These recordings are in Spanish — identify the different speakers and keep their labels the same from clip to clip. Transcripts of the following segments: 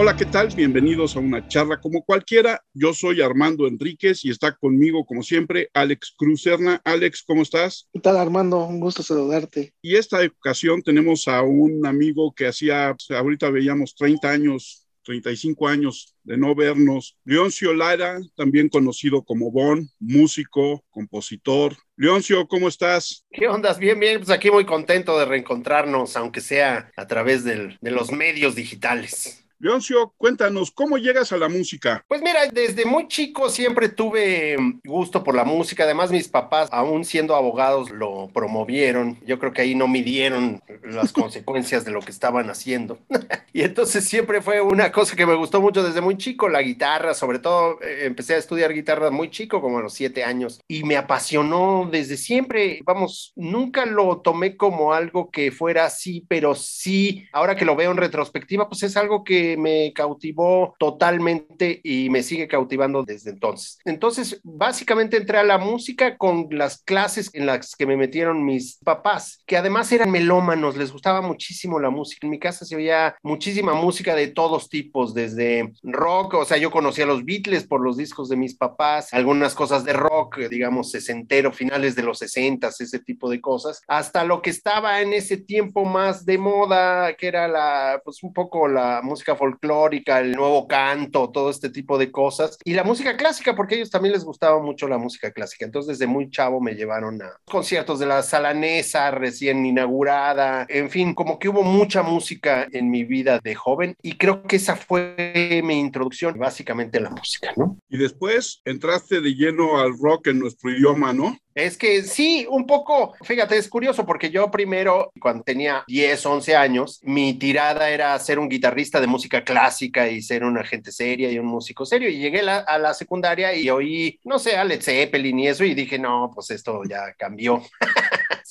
Speaker 1: Hola, ¿qué tal? Bienvenidos a una charla como cualquiera. Yo soy Armando Enríquez y está conmigo, como siempre, Alex Cruzerna. Alex, ¿cómo estás?
Speaker 2: ¿Qué tal, Armando? Un gusto saludarte.
Speaker 1: Y esta ocasión tenemos a un amigo que hacía, ahorita veíamos 30 años 35 años de no vernos. Leoncio Lara, también conocido como Bon, músico, compositor. Leoncio, ¿cómo estás?
Speaker 3: ¿Qué ondas? Bien, bien, pues aquí muy contento de reencontrarnos, aunque sea a través del, de los medios digitales.
Speaker 1: Leoncio, cuéntanos, ¿cómo llegas a la música?
Speaker 3: Pues mira, desde muy chico siempre tuve gusto por la música. Además, mis papás, aún siendo abogados, lo promovieron. Yo creo que ahí no midieron las consecuencias de lo que estaban haciendo. y entonces siempre fue una cosa que me gustó mucho desde muy chico, la guitarra. Sobre todo, eh, empecé a estudiar guitarra muy chico, como a los siete años. Y me apasionó desde siempre. Vamos, nunca lo tomé como algo que fuera así, pero sí, ahora que lo veo en retrospectiva, pues es algo que me cautivó totalmente y me sigue cautivando desde entonces. Entonces, básicamente entré a la música con las clases en las que me metieron mis papás, que además eran melómanos, les gustaba muchísimo la música. En mi casa se oía muchísima música de todos tipos, desde rock, o sea, yo conocía los Beatles por los discos de mis papás, algunas cosas de rock, digamos, sesentero, finales de los sesentas, ese tipo de cosas, hasta lo que estaba en ese tiempo más de moda, que era la, pues un poco la música folclórica, el nuevo canto, todo este tipo de cosas. Y la música clásica, porque a ellos también les gustaba mucho la música clásica. Entonces, desde muy chavo me llevaron a conciertos de la Salanesa recién inaugurada. En fin, como que hubo mucha música en mi vida de joven y creo que esa fue mi introducción básicamente a la música, ¿no?
Speaker 1: Y después entraste de lleno al rock en nuestro idioma, ¿no?
Speaker 3: Es que sí, un poco, fíjate, es curioso porque yo primero, cuando tenía 10, 11 años, mi tirada era ser un guitarrista de música clásica y ser una gente seria y un músico serio. Y llegué a la secundaria y oí, no sé, a Led Zeppelin y eso y dije, no, pues esto ya cambió.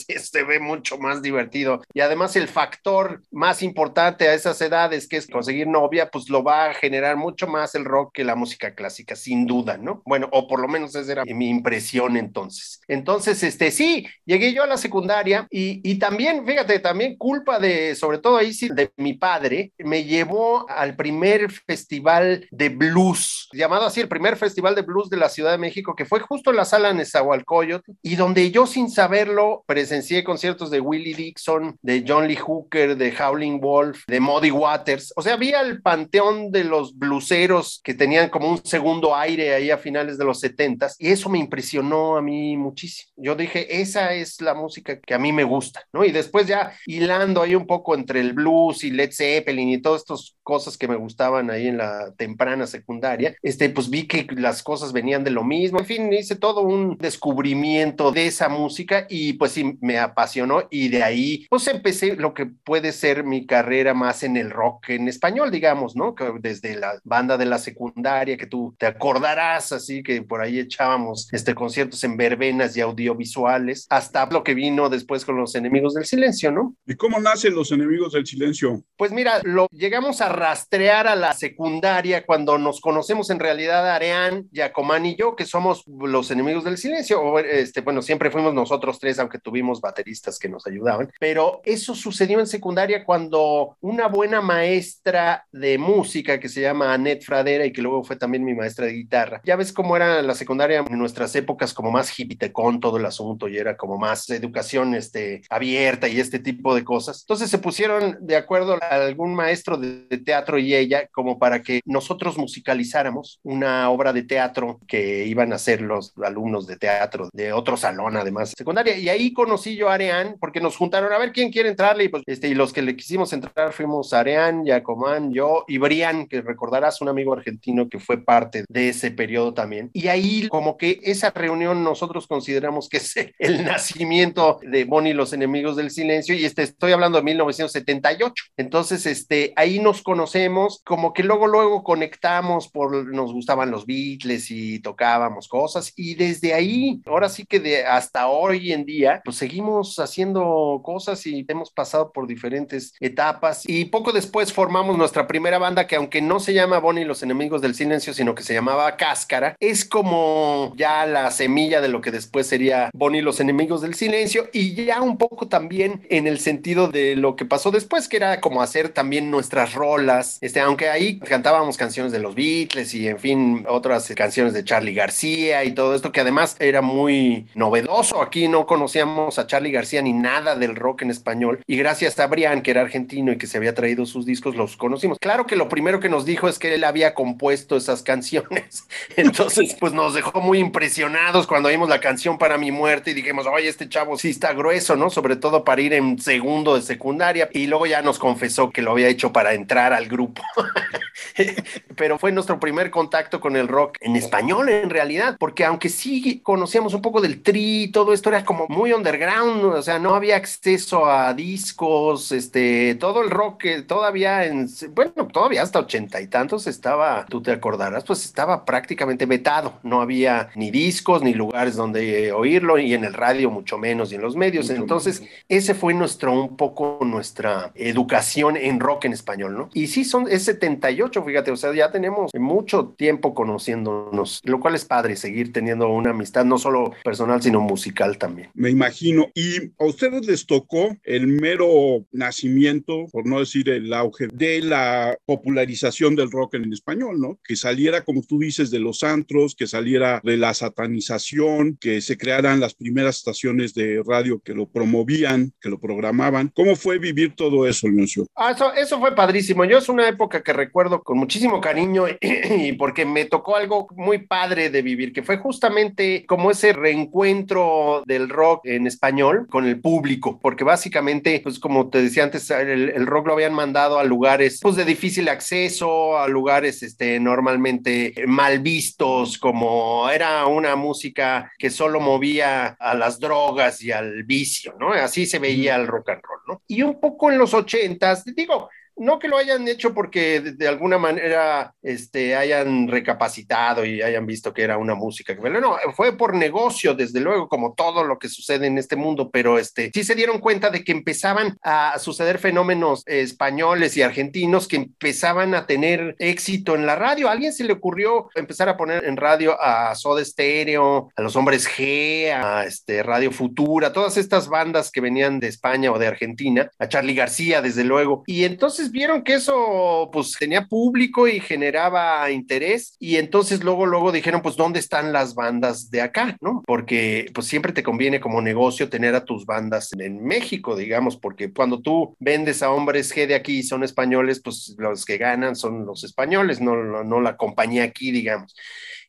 Speaker 3: se ve mucho más divertido. Y además el factor más importante a esas edades, que es conseguir novia, pues lo va a generar mucho más el rock que la música clásica, sin duda, ¿no? Bueno, o por lo menos esa era mi impresión entonces. Entonces, este, sí, llegué yo a la secundaria y, y también, fíjate, también culpa de, sobre todo ahí sí, de mi padre, me llevó al primer festival de blues, llamado así, el primer festival de blues de la Ciudad de México, que fue justo en la sala Nezahualcóyotl, y donde yo sin saberlo presencié conciertos de Willie Dixon, de John Lee Hooker, de Howling Wolf, de Muddy Waters. O sea, había el panteón de los bluseros que tenían como un segundo aire ahí a finales de los setentas y eso me impresionó a mí muchísimo. Yo dije, esa es la música que a mí me gusta, ¿no? Y después ya hilando ahí un poco entre el blues y Led Zeppelin y todas estas cosas que me gustaban ahí en la temprana secundaria, este, pues vi que las cosas venían de lo mismo. En fin, hice todo un descubrimiento de esa música y pues sí, me apasionó y de ahí pues empecé lo que puede ser mi carrera más en el rock en español, digamos, ¿no? desde la banda de la secundaria que tú te acordarás, así que por ahí echábamos este conciertos en verbenas y audiovisuales, hasta lo que vino después con los enemigos del silencio, ¿no?
Speaker 1: ¿Y cómo nacen los enemigos del silencio?
Speaker 3: Pues mira, lo llegamos a rastrear a la secundaria cuando nos conocemos en realidad Areán, Yacomán y yo, que somos los enemigos del silencio, o este, bueno, siempre fuimos nosotros tres, aunque tuvimos bateristas que nos ayudaban, pero eso sucedió en secundaria cuando una buena maestra de música que se llama Annette Fradera y que luego fue también mi maestra de guitarra, ya ves cómo era la secundaria en nuestras épocas como más con todo el asunto y era como más educación este, abierta y este tipo de cosas. Entonces se pusieron de acuerdo a algún maestro de teatro y ella como para que nosotros musicalizáramos una obra de teatro que iban a hacer los alumnos de teatro de otro salón además secundaria y ahí conocí yo Areán, porque nos juntaron a ver quién quiere entrarle, y, pues, este, y los que le quisimos entrar fuimos Areán, Yacomán, yo y Brian, que recordarás un amigo argentino que fue parte de ese periodo también. Y ahí como que esa reunión nosotros consideramos que es el nacimiento de Bonnie y los enemigos del silencio, y este, estoy hablando de 1978. Entonces, este, ahí nos conocemos, como que luego, luego conectamos por, nos gustaban los Beatles y tocábamos cosas, y desde ahí, ahora sí que de hasta hoy en día, pues seguimos haciendo cosas y hemos pasado por diferentes etapas. Y poco después formamos nuestra primera banda que aunque no se llama Bonnie y los enemigos del silencio, sino que se llamaba Cáscara, es como ya la semilla de lo que después sería Bonnie y los enemigos del silencio y ya un poco también en el sentido de lo que pasó después, que era como hacer también nuestras rolas, este, aunque ahí cantábamos canciones de los Beatles y en fin, otras canciones de Charlie García y todo esto que además era muy novedoso. Aquí no conocíamos a Charlie García ni nada del rock en español y gracias a Brian, que era argentino y que se había traído sus discos, los conocimos. Claro que lo primero que nos dijo es que él había compuesto esas canciones. Entonces, pues nos dejó muy impresionados cuando vimos la canción para mi muerte y dijimos, oye, este chavo sí está grueso, ¿no? Sobre todo para ir en segundo de secundaria. Y luego ya nos confesó que lo había hecho para entrar al grupo. Pero fue nuestro primer contacto con el rock en español, en realidad, porque aunque sí conocíamos un poco del tri, todo esto era como muy underground, o sea, no había acceso a discos, este, todo el rock que todavía en, bueno, todavía hasta ochenta y tantos estaba, tú te acordarás, pues estaba prácticamente vetado, no había ni discos ni lugares donde oírlo y en el radio mucho menos y en los medios. Entonces, ese fue nuestro, un poco nuestra educación en rock en español, ¿no? Y sí, son, es 78, fíjate, o sea, ya tenemos mucho tiempo conociéndonos, lo cual es padre seguir teniendo una amistad, no solo personal, sino musical también.
Speaker 1: Me imagino. Y a ustedes les tocó el mero nacimiento, por no decir el auge, de la popularización del rock en español, ¿no? Que saliera, como tú dices, de los antros, que saliera de la satanización, que se crearan las primeras estaciones de radio que lo promovían, que lo programaban. ¿Cómo fue vivir todo eso, Leoncio?
Speaker 3: Ah, eso, eso fue padrísimo. Yo es una época que recuerdo con muchísimo cariño y porque me tocó algo muy padre de vivir, que fue justamente como ese reencuentro del rock en español con el público, porque básicamente, pues como te decía antes, el, el rock lo habían mandado a lugares pues de difícil acceso, a lugares este, normalmente mal vistos, como era una música que solo movía a las drogas y al vicio, ¿no? Así se veía el rock and roll, ¿no? Y un poco en los ochentas, digo, no que lo hayan hecho porque de, alguna manera este, hayan recapacitado y hayan visto que era una música que no, fue por negocio, desde luego, como todo lo que sucede en este mundo, pero este, sí se dieron cuenta de que empezaban a suceder fenómenos españoles y argentinos que empezaban a tener éxito en la radio. A alguien se le ocurrió empezar a poner en radio a Soda Stereo, a los Hombres G, a este, Radio Futura, todas estas bandas que venían de España o de Argentina, a Charlie García, desde luego. Y entonces vieron que eso pues tenía público y generaba interés y entonces luego luego dijeron pues dónde están las bandas de acá, ¿no? Porque pues siempre te conviene como negocio tener a tus bandas en México, digamos, porque cuando tú vendes a hombres G de aquí son españoles, pues los que ganan son los españoles, no, no, no la compañía aquí, digamos.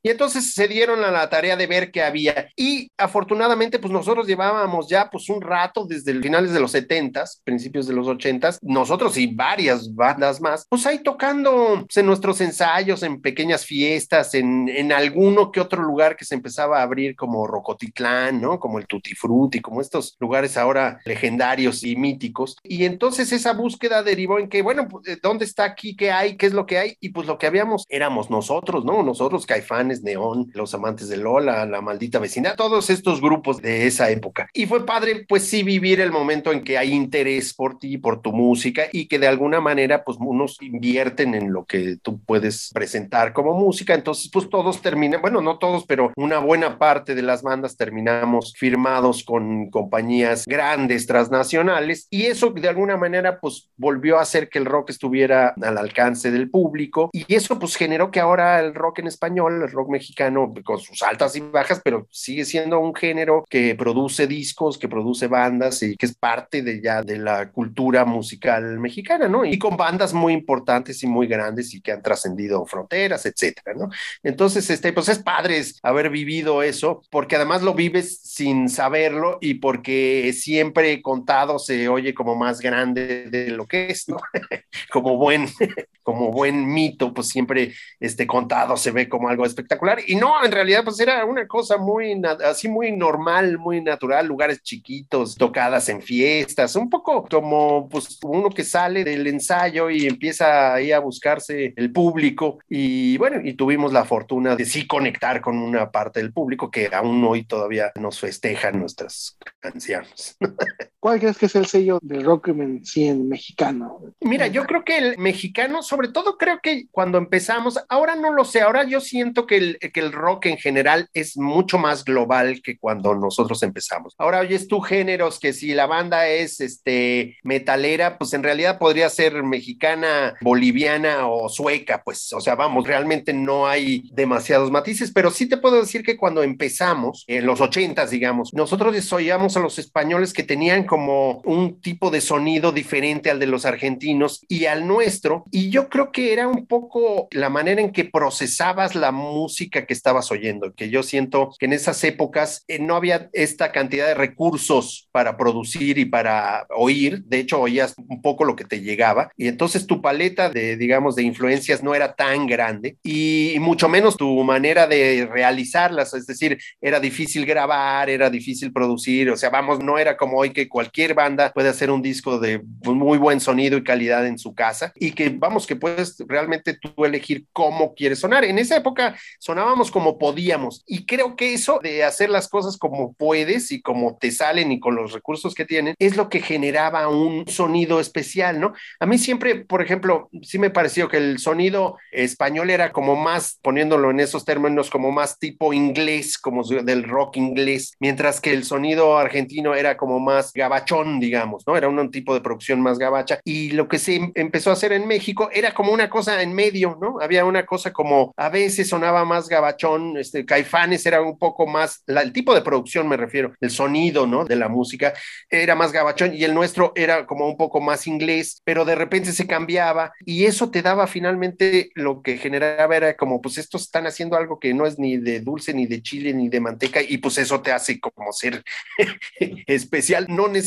Speaker 3: Y entonces se dieron a la tarea de ver qué había. Y afortunadamente, pues nosotros llevábamos ya pues un rato desde finales de los 70 principios de los 80 nosotros y varias bandas más, pues ahí tocando pues, en nuestros ensayos, en pequeñas fiestas, en, en alguno que otro lugar que se empezaba a abrir como Rocotitlán, ¿no? Como el Tutti Frutti, como estos lugares ahora legendarios y míticos. Y entonces esa búsqueda derivó en que, bueno, pues, ¿dónde está aquí? ¿Qué hay? ¿Qué es lo que hay? Y pues lo que habíamos éramos nosotros, ¿no? Nosotros, Caifán Neón, Los Amantes de Lola, La Maldita Vecina, todos estos grupos de esa época. Y fue padre, pues sí, vivir el momento en que hay interés por ti, por tu música y que de alguna manera, pues unos invierten en lo que tú puedes presentar como música. Entonces, pues todos terminan, bueno, no todos, pero una buena parte de las bandas terminamos firmados con compañías grandes, transnacionales. Y eso de alguna manera, pues volvió a hacer que el rock estuviera al alcance del público. Y eso, pues generó que ahora el rock en español, el mexicano con sus altas y bajas, pero sigue siendo un género que produce discos, que produce bandas y que es parte de ya de la cultura musical mexicana, ¿no? Y con bandas muy importantes y muy grandes y que han trascendido fronteras, etcétera, ¿no? Entonces, este, pues es padre haber vivido eso, porque además lo vives sin saberlo y porque siempre contado se oye como más grande de lo que es, ¿no? como buen, como buen mito, pues siempre este contado se ve como algo espectacular espectacular. Y no, en realidad, pues era una cosa muy, así muy normal, muy natural, lugares chiquitos, tocadas en fiestas, un poco como pues uno que sale del ensayo y empieza ahí a buscarse el público. Y bueno, y tuvimos la fortuna de sí conectar con una parte del público que aún hoy todavía nos festejan nuestras canciones.
Speaker 2: ¿Cuál crees que es el sello de Rockman 100 mexicano?
Speaker 3: Mira, yo creo que el mexicano, sobre todo creo que cuando empezamos, ahora no lo sé, ahora yo siento que el, que el rock en general es mucho más global que cuando nosotros empezamos. Ahora oyes tú géneros que si la banda es este metalera, pues en realidad podría ser mexicana, boliviana o sueca, pues, o sea, vamos, realmente no hay demasiados matices, pero sí te puedo decir que cuando empezamos, en los ochentas, digamos, nosotros oíamos a los españoles que tenían como un tipo de sonido diferente al de los argentinos y al nuestro, y yo creo que era un poco la manera en que procesabas la música que estabas oyendo, que yo siento que en esas épocas eh, no había esta cantidad de recursos para producir y para oír, de hecho oías un poco lo que te llegaba, y entonces tu paleta de, digamos, de influencias no era tan grande y mucho menos tu manera de realizarlas, es decir, era difícil grabar, era difícil producir, o sea, vamos, no era como hoy que cualquier banda puede hacer un disco de muy buen sonido y calidad en su casa y que vamos, que puedes realmente tú elegir cómo quieres sonar. En esa época sonábamos como podíamos y creo que eso de hacer las cosas como puedes y como te salen y con los recursos que tienen es lo que generaba un sonido especial, ¿no? A mí siempre, por ejemplo, sí me pareció que el sonido español era como más, poniéndolo en esos términos, como más tipo inglés, como del rock inglés, mientras que el sonido argentino era como más gabachón, digamos, ¿no? Era un tipo de producción más gabacha. Y lo que se empezó a hacer en México era como una cosa en medio, ¿no? Había una cosa como a veces sonaba más gabachón, este, Caifanes era un poco más, el tipo de producción me refiero, el sonido, ¿no? De la música era más gabachón y el nuestro era como un poco más inglés, pero de repente se cambiaba y eso te daba finalmente lo que generaba era como, pues estos están haciendo algo que no es ni de dulce, ni de chile, ni de manteca y pues eso te hace como ser especial, no necesariamente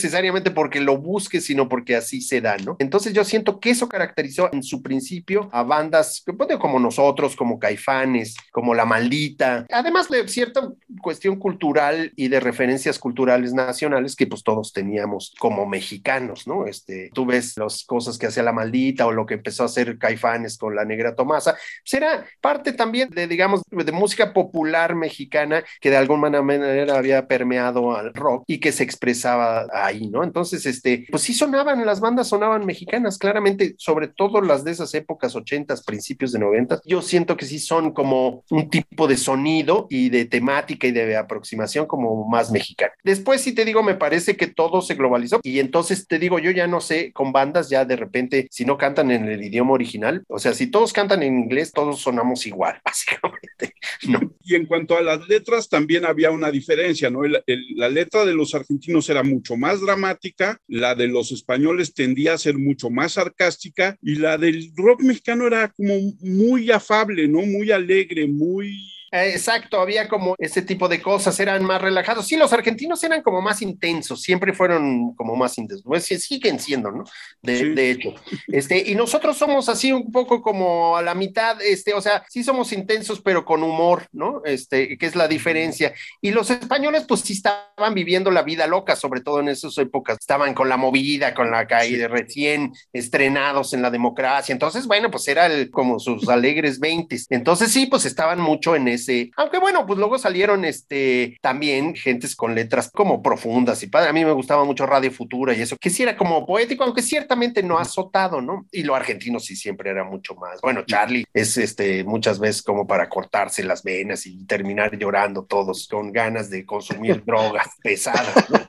Speaker 3: porque lo busques, sino porque así se da, ¿no? Entonces yo siento que eso caracterizó en su principio a bandas como nosotros, como Caifanes, como La Maldita, además de cierta cuestión cultural y de referencias culturales nacionales que pues todos teníamos como mexicanos, ¿no? Este, tú ves las cosas que hacía La Maldita o lo que empezó a hacer Caifanes con La Negra Tomasa, pues parte también de, digamos, de música popular mexicana que de alguna manera había permeado al rock y que se expresaba ahí, ¿no? Entonces, este, pues sí sonaban, las bandas sonaban mexicanas, claramente, sobre todo las de esas épocas, ochentas, principios de noventas, yo siento que sí son como un tipo de sonido y de temática y de aproximación como más mexicana. Después, si te digo, me parece que todo se globalizó y entonces te digo, yo ya no sé, con bandas ya de repente, si no cantan en el idioma original, o sea, si todos cantan en inglés, todos sonamos igual, básicamente. ¿no?
Speaker 1: Y en cuanto a las letras, también había una diferencia, ¿no? la letra de los argentinos era mucho más dramática, la de los españoles tendía a ser mucho más sarcástica y la del rock mexicano era como muy afable, ¿no? Muy alegre, muy
Speaker 3: exacto, había como ese tipo de cosas, eran más relajados. Sí, los argentinos eran como más intensos, siempre fueron como más intensos, pues, siguen siendo, ¿no? De, de, hecho. Este, y nosotros somos así un poco como a la mitad, este, o sea, sí somos intensos, pero con humor, ¿no? Este, que es la diferencia. Y los españoles, pues sí estaban viviendo la vida loca, sobre todo en esas épocas. Estaban con la movida, con la caída, recién estrenados en la democracia. Entonces, bueno, pues era el, como sus alegres veintes. Entonces, sí, pues estaban mucho en eso aunque bueno, pues luego salieron este también gentes con letras como profundas y padre. A mí me gustaba mucho Radio Futura y eso, que sí era como poético, aunque ciertamente no azotado, ¿no? Y lo argentino sí siempre era mucho más. Bueno, Charlie es este muchas veces como para cortarse las venas y terminar llorando todos con ganas de consumir drogas pesadas. ¿no?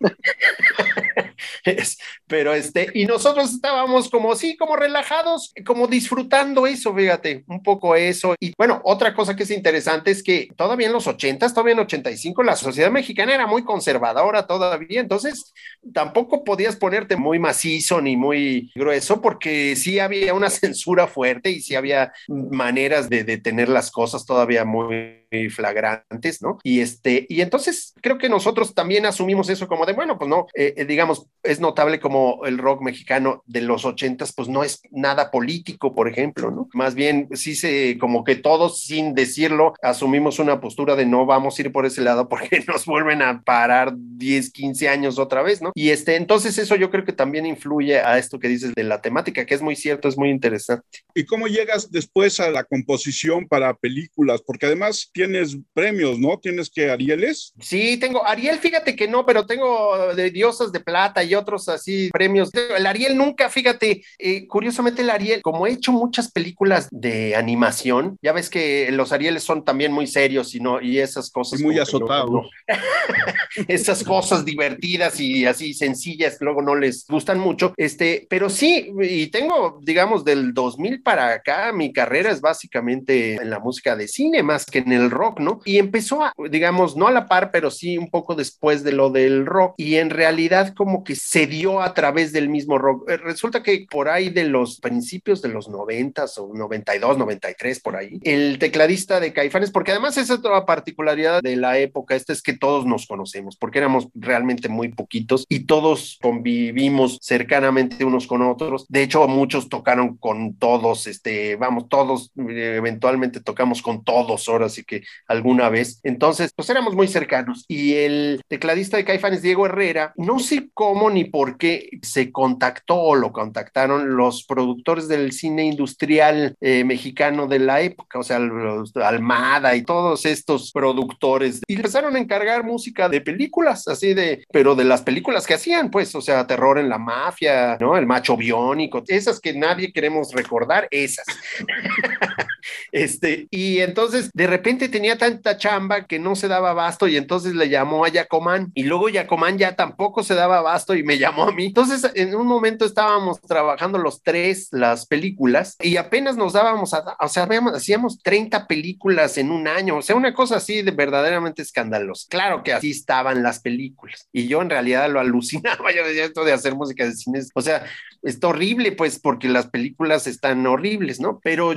Speaker 3: Pero este, y nosotros estábamos como, sí, como relajados, como disfrutando eso, fíjate, un poco eso. Y bueno, otra cosa que es interesante es que todavía en los 80, todavía en 85, la sociedad mexicana era muy conservadora todavía, entonces tampoco podías ponerte muy macizo ni muy grueso porque sí había una censura fuerte y sí había maneras de, de tener las cosas todavía muy flagrantes, ¿no? Y este, y entonces creo que nosotros también asumimos eso como de, bueno, pues no, eh, eh, digamos, es notable como el rock mexicano de los ochentas, pues no es nada político, por ejemplo, ¿no? Más bien, sí se, como que todos sin decirlo, asumimos una postura de no vamos a ir por ese lado porque nos vuelven a parar 10, 15 años otra vez, ¿no? Y este, entonces eso yo creo que también influye a esto que dices de la temática, que es muy cierto, es muy interesante.
Speaker 1: ¿Y cómo llegas después a la composición para películas? Porque además tienes premios, ¿no? Tienes que Arieles.
Speaker 3: Sí, tengo Ariel, fíjate que no, pero tengo de Diosas de Plata y otros así premios. El Ariel nunca, fíjate, eh, curiosamente el Ariel, como he hecho muchas películas de animación, ya ves que los Arieles son también muy serios y no, y esas cosas.
Speaker 1: muy azotado.
Speaker 3: esas cosas divertidas y así sencillas, luego no les gustan mucho. Este, pero sí, y tengo, digamos, del 2000 para acá, mi carrera es básicamente en la música de cine más que en el rock, ¿no? Y empezó a, digamos, no a la par, pero sí un poco después de lo del rock. Y en realidad como que se dio a través del mismo rock. Eh, resulta que por ahí de los principios de los 90 o 92, 93, por ahí, el tecladista de Caifanes, porque además esa es otra particularidad de la época, esta es que todos nos conocemos, porque éramos realmente muy poquitos y todos convivimos cercanamente unos con otros. De hecho, muchos tocaron con todos, este, vamos, todos eh, eventualmente tocamos con todos ahora sí que alguna vez. Entonces, pues éramos muy cercanos. Y el tecladista de Caifanes, Diego Herrera, no sé cómo ni por qué se contactó o lo contactaron los productores del cine industrial eh, mexicano de la época, o sea, los Almada y todos estos productores. Y empezaron a encargar música de películas, así de, pero de las películas que hacían, pues, o sea, terror en la mafia, ¿no? El macho biónico, esas que nadie queremos recordar, esas. este, y entonces de repente tenía tanta chamba que no se daba abasto y entonces le llamó a Yacomán y luego Yacomán ya tampoco se daba abasto y me llamó a mí. Entonces en un momento estábamos trabajando los tres las películas y apenas nos dábamos, a, o sea, hacíamos 30 películas en un año, o sea, una cosa así de verdaderamente escandalosa. Claro que así estaban las películas y yo en realidad lo alucinaba, yo decía esto de hacer música de cine, o sea, está horrible pues porque las películas están horribles, ¿no? Pero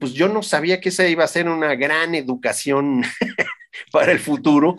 Speaker 3: pues yo no sabía que esa iba a ser una gran educación para el futuro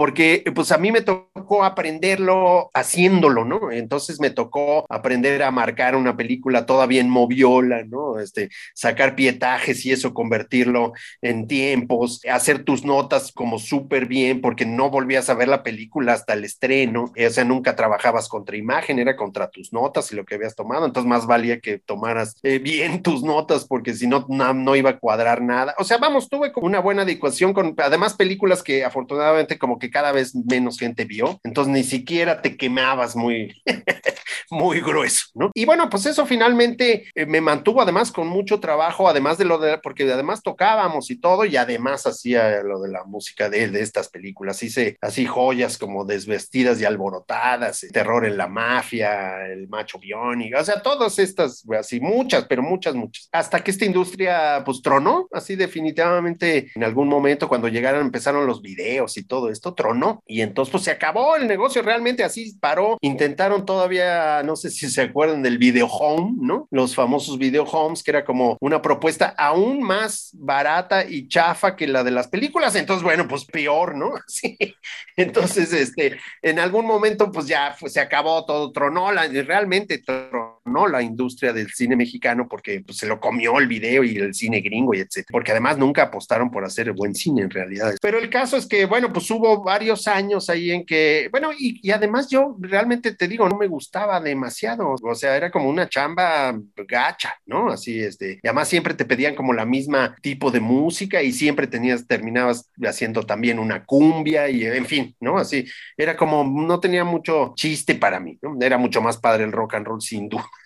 Speaker 3: porque pues a mí me tocó aprenderlo haciéndolo, ¿no? Entonces me tocó aprender a marcar una película todavía en moviola, ¿no? Este, sacar pietajes y eso convertirlo en tiempos, hacer tus notas como súper bien, porque no volvías a ver la película hasta el estreno, o sea, nunca trabajabas contra imagen, era contra tus notas y lo que habías tomado, entonces más valía que tomaras eh, bien tus notas, porque si no, no, no iba a cuadrar nada. O sea, vamos, tuve como una buena adecuación con, además, películas que afortunadamente como que cada vez menos gente vio, entonces ni siquiera te quemabas muy, muy grueso, ¿no? Y bueno, pues eso finalmente eh, me mantuvo además con mucho trabajo, además de lo de, porque además tocábamos y todo, y además hacía lo de la música de, de estas películas, hice así joyas como desvestidas y alborotadas, terror en la mafia, el macho biónico, o sea, todas estas, así muchas, pero muchas, muchas, hasta que esta industria pues tronó, así definitivamente en algún momento cuando llegaron, empezaron los videos y todo esto, tronó. Y entonces, pues se acabó el negocio, realmente así paró. Intentaron todavía, no sé si se acuerdan del video home, ¿no? Los famosos video homes, que era como una propuesta aún más barata y chafa que la de las películas. Entonces, bueno, pues peor, ¿no? Sí. Entonces, este, en algún momento, pues ya pues, se acabó todo, tronó, la, realmente tronó la industria del cine mexicano porque pues, se lo comió el video y el cine gringo y etcétera. Porque además nunca apostaron por hacer buen cine en realidad. Pero el caso es que, bueno, pues hubo varios años ahí en que, bueno, y, además yo realmente te digo, no me gustaba demasiado, o sea, era como una chamba gacha, ¿no? Así, este, y además siempre te pedían como la misma tipo de música y siempre tenías, terminabas haciendo también una cumbia y en fin, ¿no? Así, era como, no tenía mucho chiste para mí, ¿no? Era mucho más padre el rock and roll sin duda.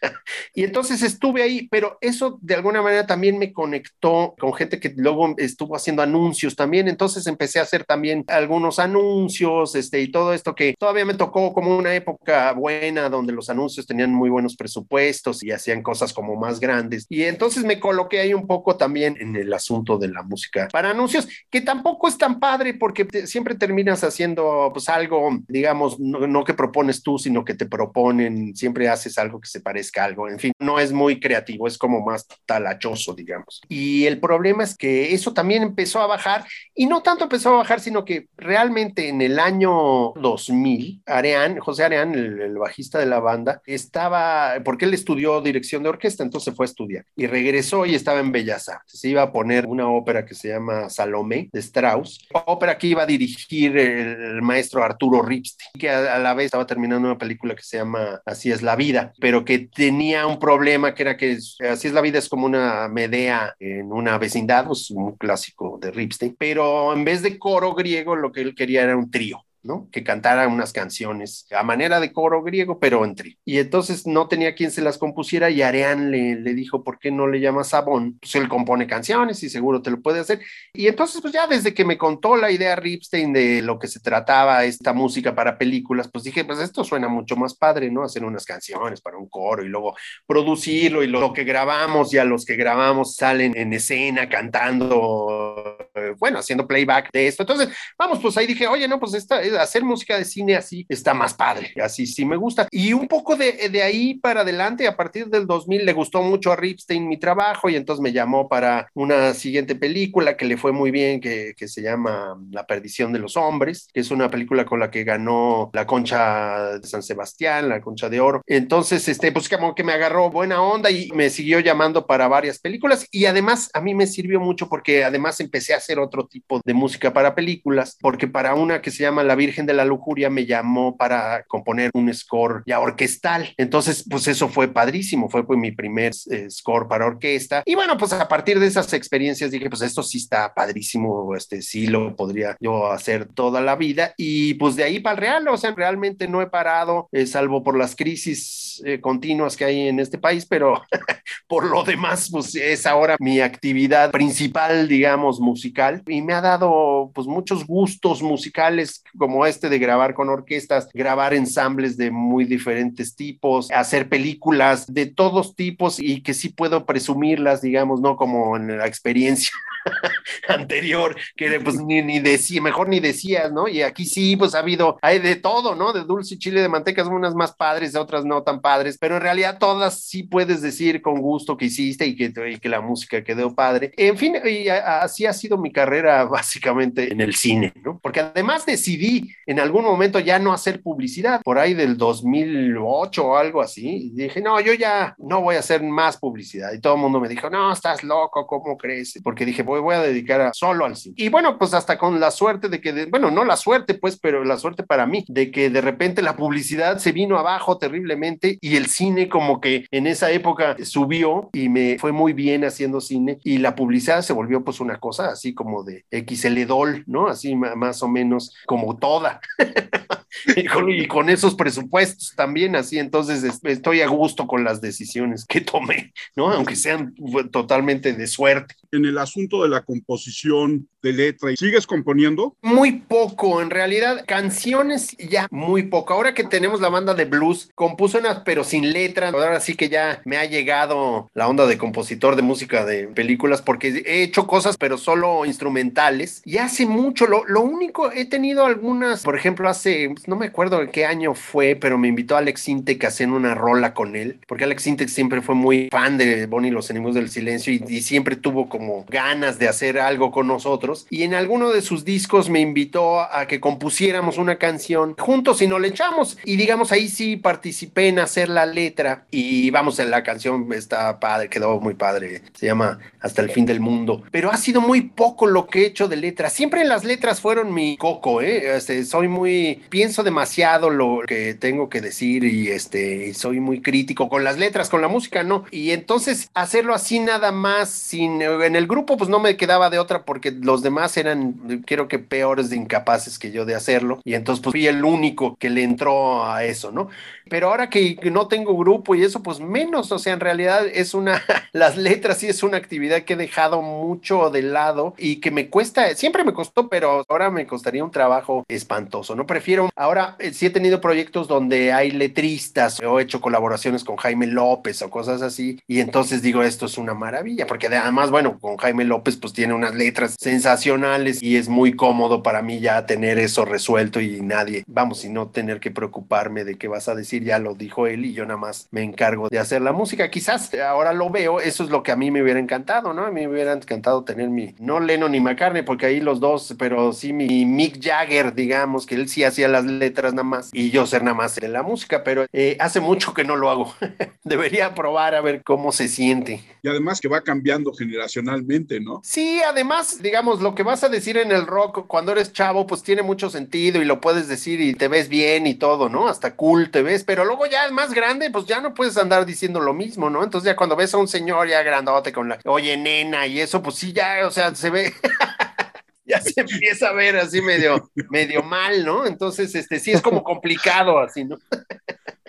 Speaker 3: y entonces estuve ahí, pero eso de alguna manera también me conectó con gente que luego estuvo haciendo anuncios también, entonces empecé a hacer también algunos anuncios, este, y todo esto que todavía me tocó como una época buena donde los anuncios tenían muy buenos presupuestos y hacían cosas como más grandes. Y entonces me coloqué ahí un poco también en el asunto de la música para anuncios, que tampoco es tan padre porque siempre terminas haciendo pues algo, digamos, no, no que propones tú, sino que te proponen, siempre haces algo que se parece parezca algo. En fin, no es muy creativo, es como más talachoso, digamos. Y el problema es que eso también empezó a bajar y no tanto empezó a bajar, sino que realmente en el año 2000, Areán, José Areán, el, bajista de la banda, estaba, porque él estudió dirección de orquesta, entonces fue a estudiar y regresó y estaba en Bellas Artes. Se iba a poner una ópera que se llama Salomé de Strauss, ópera que iba a dirigir el, maestro Arturo Ripstein, que a, a la vez estaba terminando una película que se llama Así es la vida, pero que tenía un problema que era que Así es la vida es como una Medea en una vecindad, pues un clásico de Ripstein, pero en vez de coro griego lo que él quería era un trío. ¿No? Que cantara unas canciones a manera de coro griego, pero en tri. Y entonces no tenía quien se las compusiera y Areán le, le dijo, ¿por qué no le llamas Sabón? Pues él compone canciones y seguro te lo puede hacer. Y entonces, pues ya desde que me contó la idea Ripstein de lo que se trataba esta música para películas, pues dije, pues esto suena mucho más padre, ¿no? Hacer unas canciones para un coro y luego producirlo y lo que grabamos, ya los que grabamos salen en escena cantando, eh, bueno, haciendo playback de esto. Entonces, vamos, pues ahí dije, oye, no, pues esta hacer música de cine así está más padre, así sí me gusta. Y un poco de, de ahí para adelante, a partir del 2000, le gustó mucho a Ripstein mi trabajo y entonces me llamó para una siguiente película que le fue muy bien, que, que se llama La perdición de los hombres, que es una película con la que ganó la concha de San Sebastián, la concha de oro. Entonces, este, pues como que me agarró buena onda y me siguió llamando para varias películas y además a mí me sirvió mucho porque además empecé a hacer otro tipo de música para películas, porque para una que se llama La Virgen de la Lujuria me llamó para componer un score ya orquestal. Entonces, pues eso fue padrísimo, fue pues, mi primer eh, score para orquesta. Y bueno, pues a partir de esas experiencias dije, pues esto sí está padrísimo, este sí lo podría yo hacer toda la vida. Y pues de ahí para el real, o sea, realmente no he parado, eh, salvo por las crisis eh, continuas que hay en este país, pero por lo demás, pues es ahora mi actividad principal, digamos, musical. Y me ha dado pues muchos gustos musicales como este de grabar con orquestas, grabar ensambles de muy diferentes tipos, hacer películas de todos tipos y que sí puedo presumirlas, digamos, no como en la experiencia anterior, que pues ni, ni decía, mejor ni decías, ¿no? Y aquí sí, pues ha habido, hay de todo, ¿no? De dulce y chile de mantecas, unas más padres, otras no tan padres, pero en realidad todas sí puedes decir con gusto que hiciste y que, y que la música quedó padre. En fin, y así ha sido mi carrera básicamente en el cine, ¿no? Porque además decidí en algún momento ya no hacer publicidad, por ahí del 2008 o algo así, y dije, no, yo ya no voy a hacer más publicidad. Y todo el mundo me dijo, no, estás loco, ¿cómo crees? Porque dije, voy, voy a dedicar a, solo al cine. Y bueno, pues hasta con la suerte de que, bueno, no la suerte, pues, pero la suerte para mí, de que de repente la publicidad se vino abajo terriblemente y el cine como que en esa época subió y me fue muy bien haciendo cine y la publicidad se volvió pues una cosa así como de XL Dol, ¿no? Así más o menos como toda. y, con, y, con, esos presupuestos también así, entonces estoy a gusto con las decisiones que tomé, ¿no? Aunque sean totalmente de suerte.
Speaker 1: En el asunto de la composición de letra, ¿sigues componiendo?
Speaker 3: Muy poco, en realidad, canciones ya muy poco. Ahora que tenemos la banda de blues, compuso unas, pero sin letra. Ahora sí que ya me ha llegado la onda de compositor de música de películas, porque he hecho cosas, pero solo instrumentales. Y hace mucho, lo, lo único, he tenido algunas, por ejemplo, hace, no me acuerdo qué año fue, pero me invitó Alex Intec a hacer una rola con él, porque Alex Intec siempre fue muy fan de Bonnie y los enemigos del silencio y, y siempre tuvo como ganas de hacer algo con nosotros. Y en alguno de sus discos me invitó a que compusiéramos una canción juntos y nos le echamos. Y digamos, ahí sí participé en hacer la letra. Y vamos, en la canción está padre, quedó muy padre. Se llama Hasta el fin del mundo. Pero ha sido muy poco lo que he hecho de letras. Siempre las letras fueron mi coco, ¿eh? Este, soy muy. Pienso demasiado lo que tengo que decir y este, soy muy crítico con las letras, con la música, no. Y entonces hacerlo así nada más, sin. En el grupo, pues no me quedaba de otra porque los demás eran, creo que peores de incapaces que yo de hacerlo. Y entonces, pues fui el único que le entró a eso, ¿no? Pero ahora que no tengo grupo y eso, pues menos, o sea, en realidad es una, las letras sí es una actividad que he dejado mucho de lado y que me cuesta, siempre me costó, pero ahora me costaría un trabajo espantoso, ¿no? Prefiero, ahora eh, sí he tenido proyectos donde hay letristas, o he hecho colaboraciones con Jaime López o cosas así, y entonces digo, esto es una maravilla, porque además, bueno, con Jaime López López pues tiene unas letras sensacionales y es muy cómodo para mí ya tener eso resuelto y nadie, vamos, y no tener que preocuparme de qué vas a decir, ya lo dijo él y yo nada más me encargo de hacer la música. Quizás ahora lo veo, eso es lo que a mí me hubiera encantado, ¿no? A mí me hubiera encantado tener mi, no Lennon ni McCartney, porque ahí los dos, pero sí mi Mick Jagger, digamos, que él sí hacía las letras nada más y yo ser nada más de la música, pero eh, hace mucho que no lo hago. Debería probar a ver cómo se siente.
Speaker 1: Y además que va cambiando generacionalmente, ¿no?
Speaker 3: Sí, además, digamos, lo que vas a decir en el rock cuando eres chavo, pues tiene mucho sentido y lo puedes decir y te ves bien y todo, ¿no? Hasta cool te ves, pero luego ya es más grande, pues ya no puedes andar diciendo lo mismo, ¿no? Entonces ya cuando ves a un señor ya grandote con la, oye, nena, y eso, pues sí, ya, o sea, se ve. ya se empieza a ver así medio, medio mal, ¿no? Entonces, este, sí es como complicado así, ¿no?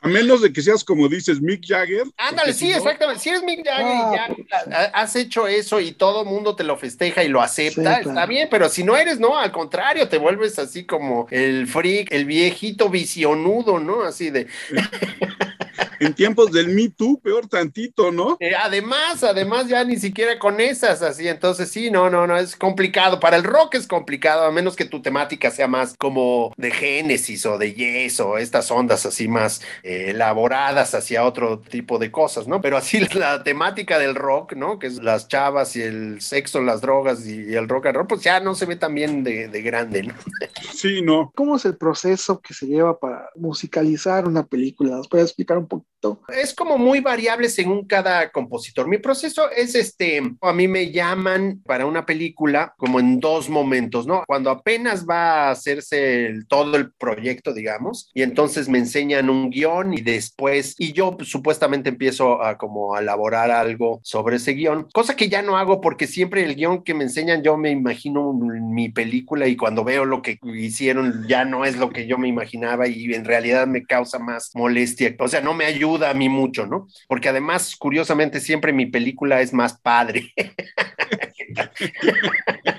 Speaker 1: A menos de que seas como dices Mick Jagger.
Speaker 3: Ándale, sí, exactamente. Si eres Mick Jagger y ya ah. has hecho eso y todo el mundo te lo festeja y lo acepta, está bien, pero si no eres, no, al contrario, te vuelves así como el freak, el viejito visionudo, ¿no? Así de
Speaker 1: en tiempos del Me Too, peor tantito, ¿no?
Speaker 3: Eh, además, además ya ni siquiera con esas así, entonces sí, no, no, no, es complicado. Para el rock es complicado, a menos que tu temática sea más como de Génesis o de Yes o estas ondas así más eh, elaboradas hacia otro tipo de cosas, ¿no? Pero así la temática del rock, ¿no? Que es las chavas y el sexo, las drogas y el rock and roll, pues ya no se ve tan bien de, de grande, ¿no?
Speaker 1: Sí, no.
Speaker 2: ¿Cómo es el proceso que se lleva para musicalizar una película? ¿Nos puede explicar un poco?
Speaker 3: Es como muy variable según cada compositor. Mi proceso es este, a mí me llaman para una película como en dos momentos, ¿no? Cuando apenas va a hacerse todo el proyecto, digamos, y entonces me enseñan un guion y después, y yo pues, supuestamente empiezo a como a elaborar algo sobre ese guion, cosa que ya no hago porque siempre el guion que me enseñan yo me imagino mi película y cuando veo lo que hicieron ya no es lo que yo me imaginaba y en realidad me causa más molestia, o sea, no me ayuda a mí mucho, ¿no? Porque además, curiosamente, siempre mi película es más padre.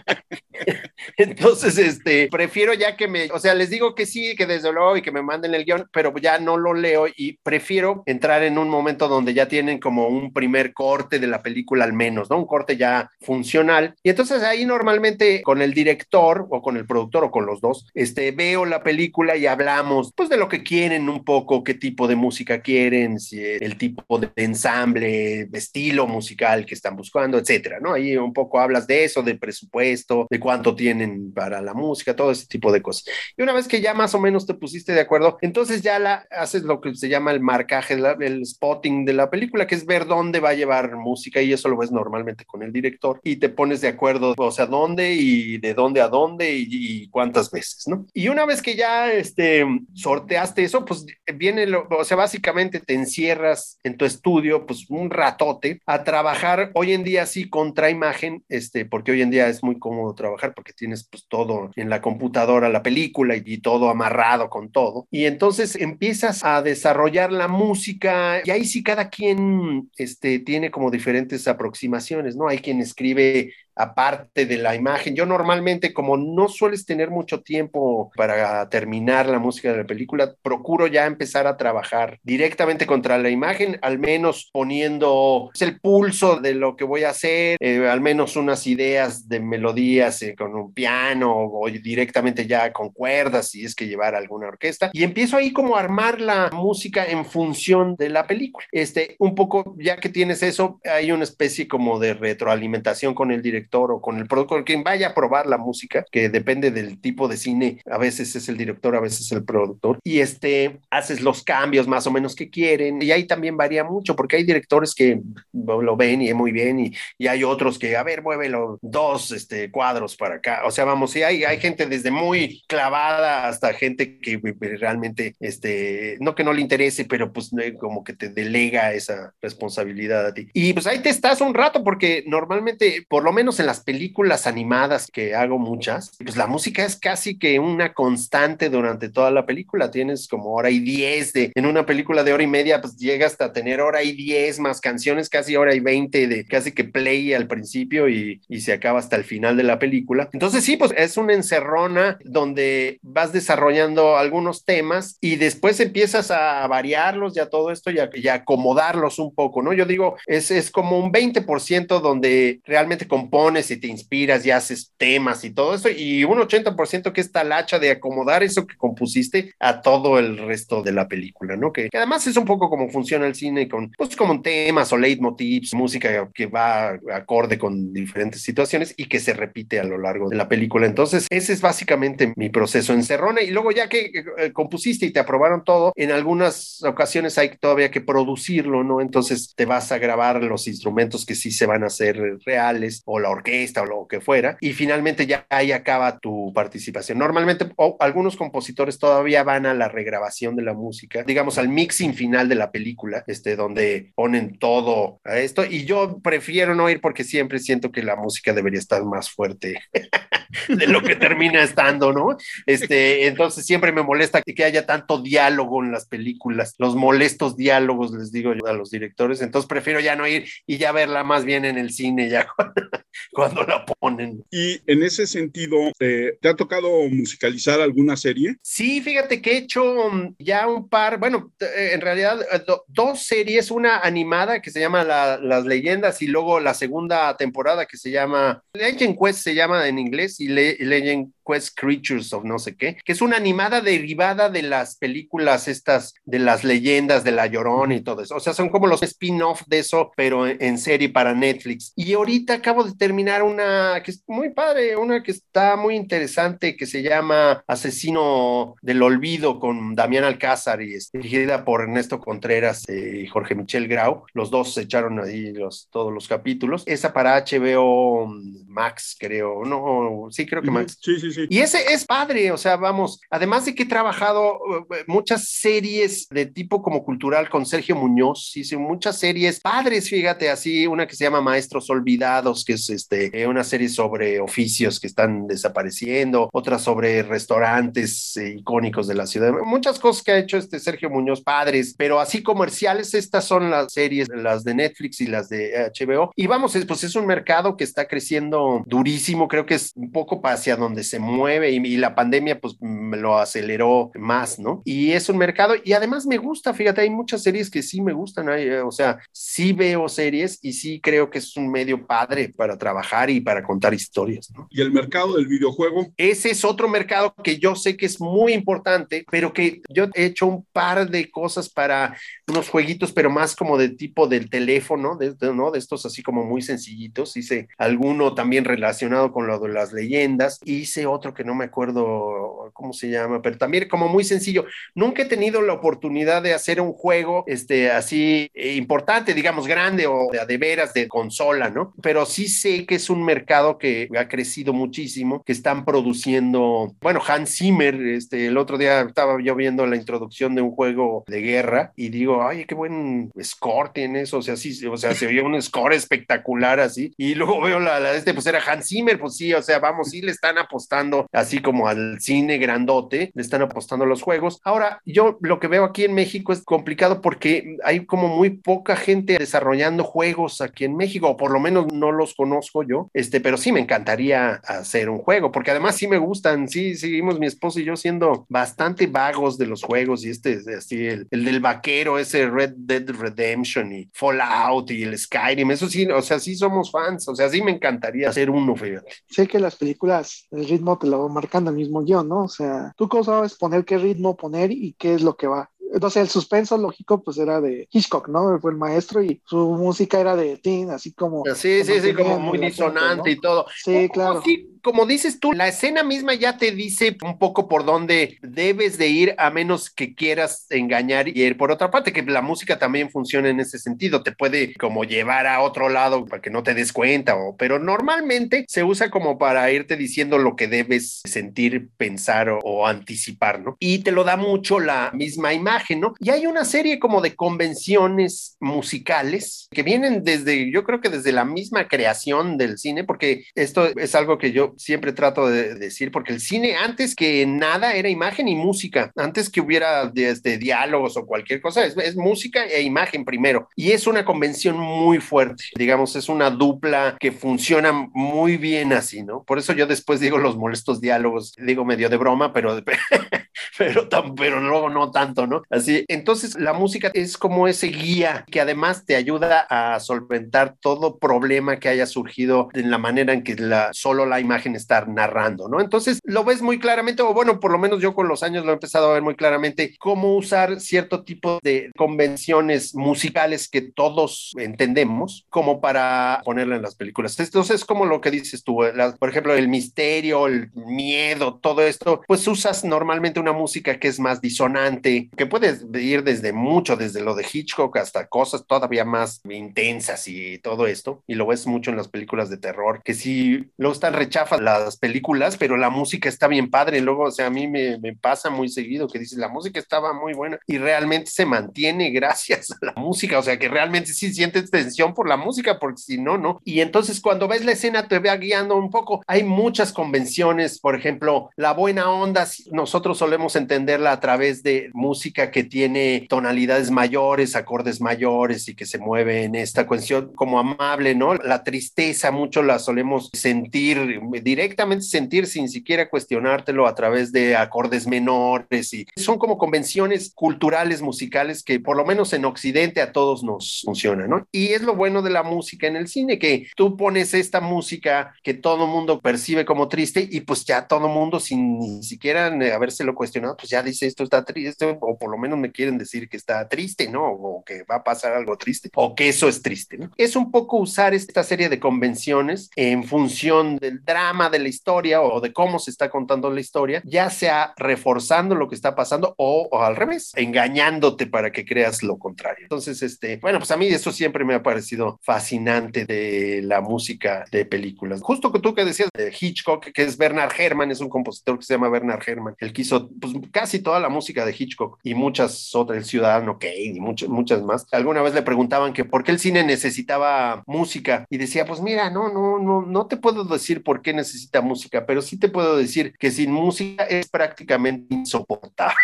Speaker 3: Entonces, este, prefiero ya que me, o sea, les digo que sí, que desde luego y que me manden el guion, pero ya no lo leo y prefiero entrar en un momento donde ya tienen como un primer corte de la película al menos, ¿no? Un corte ya funcional. Y entonces ahí normalmente con el director o con el productor o con los dos, este, veo la película y hablamos, pues, de lo que quieren un poco, qué tipo de música quieren, si el tipo de ensamble, estilo musical que están buscando, etcétera, ¿no? Ahí un poco hablas de eso, de presupuesto, de cuánto tienen para la música, todo ese tipo de cosas. Y una vez que ya más o menos te pusiste de acuerdo, entonces ya la, haces lo que se llama el marcaje, el spotting de la película, que es ver dónde va a llevar música y eso lo ves normalmente con el director y te pones de acuerdo, o sea, dónde y de dónde a dónde y, cuántas veces, ¿no? Y una vez que ya este, sorteaste eso, pues viene, lo, o sea, básicamente te encierras en tu estudio, pues un ratote a trabajar hoy en día sí contra imagen, este, porque hoy en día es muy cómodo trabajar porque tienes pues todo en la computadora, la película y, todo amarrado con todo. Y entonces empiezas a desarrollar la música y ahí sí cada quien este, tiene como diferentes aproximaciones, ¿no? Hay quien escribe aparte de la imagen. Yo normalmente, como no sueles tener mucho tiempo para terminar la música de la película, procuro ya empezar a trabajar directamente contra la imagen, al menos poniendo el pulso de lo que voy a hacer, eh, al menos unas ideas de melodías eh, con un piano o directamente ya con cuerdas, si es que llevar alguna orquesta. Y empiezo ahí como a armar la música en función de la película. Este, un poco, ya que tienes eso, hay una especie como de retroalimentación con el director o con el productor, quien vaya a probar la música, que depende del tipo de cine, a veces es el director, a veces es el productor, y este, haces los cambios más o menos que quieren, y ahí también varía mucho, porque hay directores que lo ven y es muy bien, y, y hay otros que, a ver, muévelo dos este, cuadros para acá, o sea, vamos, sí, hay, hay gente desde muy clavada hasta gente que realmente, este, no que no le interese, pero pues como que te delega esa responsabilidad a ti. Y pues ahí te estás un rato, porque normalmente, por lo menos menos en las películas animadas que hago muchas, pues la música es casi que una constante durante toda la película. Tienes como hora y diez de, en una película de hora y media, pues llega hasta tener hora y diez más canciones, casi hora y veinte de casi que play al principio y, y se acaba hasta el final de la película. Entonces sí, pues es una encerrona donde vas desarrollando algunos temas y después empiezas a variarlos ya todo esto y, a, y acomodarlos un poco, ¿no? Yo digo, es, es como un 20% donde realmente compones y te inspiras y haces temas y todo eso y un 80% que es talacha de acomodar eso que compusiste a todo el resto de la película, ¿no? Que, que además es un poco como funciona el cine con, pues como temas o leitmotivs, música que va acorde con diferentes situaciones y que se repite a lo largo de la película. Entonces, ese es básicamente mi proceso en Cerrone. Y luego ya que eh, compusiste y te aprobaron todo, en algunas ocasiones hay todavía que producirlo, ¿no? Entonces te vas a grabar los instrumentos que sí se van a hacer reales o la orquesta o lo que fuera. Y finalmente ya ahí acaba tu participación. Normalmente o algunos compositores todavía van a la regrabación de la música, digamos al mixing final de la película, este, donde ponen todo a esto. Y yo prefiero no ir porque siempre siento que la música debería estar más fuerte de lo que termina estando, ¿no? Este, entonces siempre me molesta que haya tanto diálogo en las películas, los molestos diálogos, les digo yo a los directores, entonces prefiero ya no ir y ya verla más bien en el cine ya cuando, la ponen.
Speaker 1: Y en ese sentido, eh, ¿te ha tocado musicalizar alguna serie?
Speaker 3: Sí, fíjate que he hecho mm, ya un par, bueno, eh, en realidad eh, dos series, una animada que se llama Las Leyendas y luego la segunda temporada que se llama Legend Quest se llama en inglés y Legend Quest Creatures of no sé qué, que es una animada derivada de las películas estas, de las leyendas de La Llorona y todo eso. O sea, son como los spin-off de eso, pero en, serie para Netflix. Y ahorita acabo de terminar una que es muy padre, una que está muy interesante, que se llama Asesino del Olvido con Damián Alcázar y es dirigida por Ernesto Contreras y Jorge Michel Grau. Los dos se echaron ahí los, todos los capítulos. Esa para HBO Max, creo. No, sí, creo que Max.
Speaker 1: Sí, sí,
Speaker 3: y ese es padre, o sea, vamos, además de que he trabajado eh, muchas series de tipo como cultural con Sergio Muñoz, hice muchas series padres, fíjate, así, una que se llama Maestros Olvidados, que es este, eh, una serie sobre oficios que están desapareciendo, otra sobre restaurantes eh, icónicos de la ciudad, muchas cosas que ha hecho este Sergio Muñoz, padres, pero así comerciales, estas son las series, las de Netflix y las de HBO. Y vamos, pues es un mercado que está creciendo durísimo, creo que es un poco hacia donde se mueve y, la pandemia pues me lo aceleró más, ¿no? Y es un mercado y además me gusta, fíjate, hay muchas series que sí me gustan, eh, o sea, sí veo series y sí creo que es un medio padre para trabajar y para contar historias, ¿no?
Speaker 1: ¿Y el mercado del videojuego?
Speaker 3: Ese es otro mercado que yo sé que es muy importante, pero que yo he hecho un par de cosas para unos jueguitos, pero más como de tipo del teléfono, de, ¿no? De estos así como muy sencillitos. Hice alguno también relacionado con lo de las leyendas. Hice otro que no me acuerdo cómo se llama, pero también como muy sencillo. Nunca he tenido la oportunidad de hacer un juego este, así eh, importante, digamos, grande o de, de veras de consola, ¿no? Pero sí sé que es un mercado que ha crecido muchísimo, que están produciendo, bueno, Hans Zimmer, este, el otro día estaba yo viendo la introducción de un juego de guerra y digo, ay, qué buen score tiene eso, o sea, sí, o sea, se veía un score espectacular así, y luego veo la, la este, pues era Hans Zimmer, pues sí, o sea, vamos, sí le están apostando así como al cine grandote, le están apostando a los juegos. Ahora, yo lo que veo aquí en México es complicado porque hay como muy poca gente desarrollando juegos aquí en México, o por lo menos no los conozco yo, este, pero sí me encantaría hacer un juego, porque además sí me gustan, sí, seguimos mi esposo y yo siendo bastante vagos de los juegos y este, así, el, el del vaquero, ese Red Dead Redemption y Fallout y el Skyrim, eso sí, o sea, sí somos fans, o sea, sí me encantaría hacer uno, fíjate.
Speaker 2: Sé que las películas, el ritmo te lo va marcando el mismo guion, ¿no? O sea, tú cómo sabes poner qué ritmo poner y qué es lo que va. Entonces el suspenso lógico pues era de Hitchcock, ¿no? Fue el maestro y su música era de Tin, así como...
Speaker 3: Sí, sí, sí, como muy disonante y todo.
Speaker 2: Sí, claro.
Speaker 3: Como dices tú, la escena misma ya te dice un poco por dónde debes de ir a menos que quieras engañar y ir por otra parte, que la música también funciona en ese sentido, te puede como llevar a otro lado para que no te des cuenta, pero normalmente se usa como para irte diciendo lo que debes sentir, pensar o anticipar, ¿no? Y te lo da mucho la misma imagen, ¿no? Y hay una serie como de convenciones musicales que vienen desde, yo creo que desde la misma creación del cine, porque esto es algo que yo siempre trato de decir, porque el cine antes que nada era imagen y música, antes que hubiera desde diálogos o cualquier cosa, es, música e imagen primero. Y es una convención muy fuerte, digamos, es una dupla que funciona muy bien así, ¿no? Por eso yo después digo los molestos diálogos, digo medio de broma, pero, pero, pero luego no tanto, ¿no? Así, entonces la música es como ese guía que además te ayuda a solventar todo problema que haya surgido en la manera en que la, solo la imagen está narrando, ¿no? Entonces lo ves muy claramente, o bueno, por lo menos yo con los años lo he empezado a ver muy claramente, cómo usar cierto tipo de convenciones musicales que todos entendemos como para ponerla en las películas. Entonces es como lo que dices tú, la, por ejemplo, el misterio, el miedo, todo esto, pues usas normalmente una música que es más disonante, que puedes ir desde mucho, desde lo de Hitchcock hasta cosas todavía más intensas y todo esto, y lo ves mucho en las películas de terror, que sí, luego están las películas, pero la música está bien padre, luego, o sea, a mí me, me pasa muy seguido que dices, la música estaba muy buena y realmente se mantiene gracias a la música, o sea, que realmente sí sientes tensión por la música, porque si no, no. Y entonces cuando ves la escena te va guiando un poco. Hay muchas convenciones, por ejemplo, la buena onda, nosotros solemos entenderla a través de música que tiene tonalidades mayores, acordes mayores y que se mueve en esta cuestión como amable, ¿no? La tristeza mucho la solemos sentir, directamente sentir sin siquiera cuestionártelo a través de acordes menores y son como convenciones culturales musicales que por lo menos en Occidente a todos nos funcionan, ¿no? Y es lo bueno de la música en el cine, que tú pones esta música que todo mundo percibe como triste y pues ya todo mundo sin ni siquiera habérselo cuestionado, pues ya dice esto está triste o por lo menos me quieren decir que está triste, ¿no? O que va a pasar algo triste o que eso es triste, ¿no? Es un poco usar esta serie de convenciones en función del drama de la historia o de cómo se está contando la historia, ya sea reforzando lo que está pasando o, o al revés, engañándote para que creas lo contrario. Entonces, este, bueno, pues a mí eso siempre me ha parecido fascinante de la música de películas. Justo que tú que decías de Hitchcock, que es Bernard Herrmann, es un compositor que se llama Bernard Herrmann, el que hizo pues, casi toda la música de Hitchcock y muchas otras, El Ciudadano Kane y muchas, muchas más. Alguna vez le preguntaban que por qué el cine necesitaba música y decía, pues mira, no, no, no, no te puedo decir por qué necesita música, pero sí te puedo decir que sin música es prácticamente insoportable.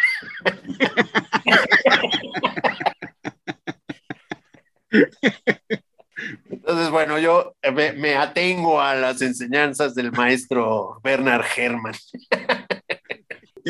Speaker 3: Entonces, bueno, yo me, atengo a las enseñanzas del maestro Bernard Herrmann.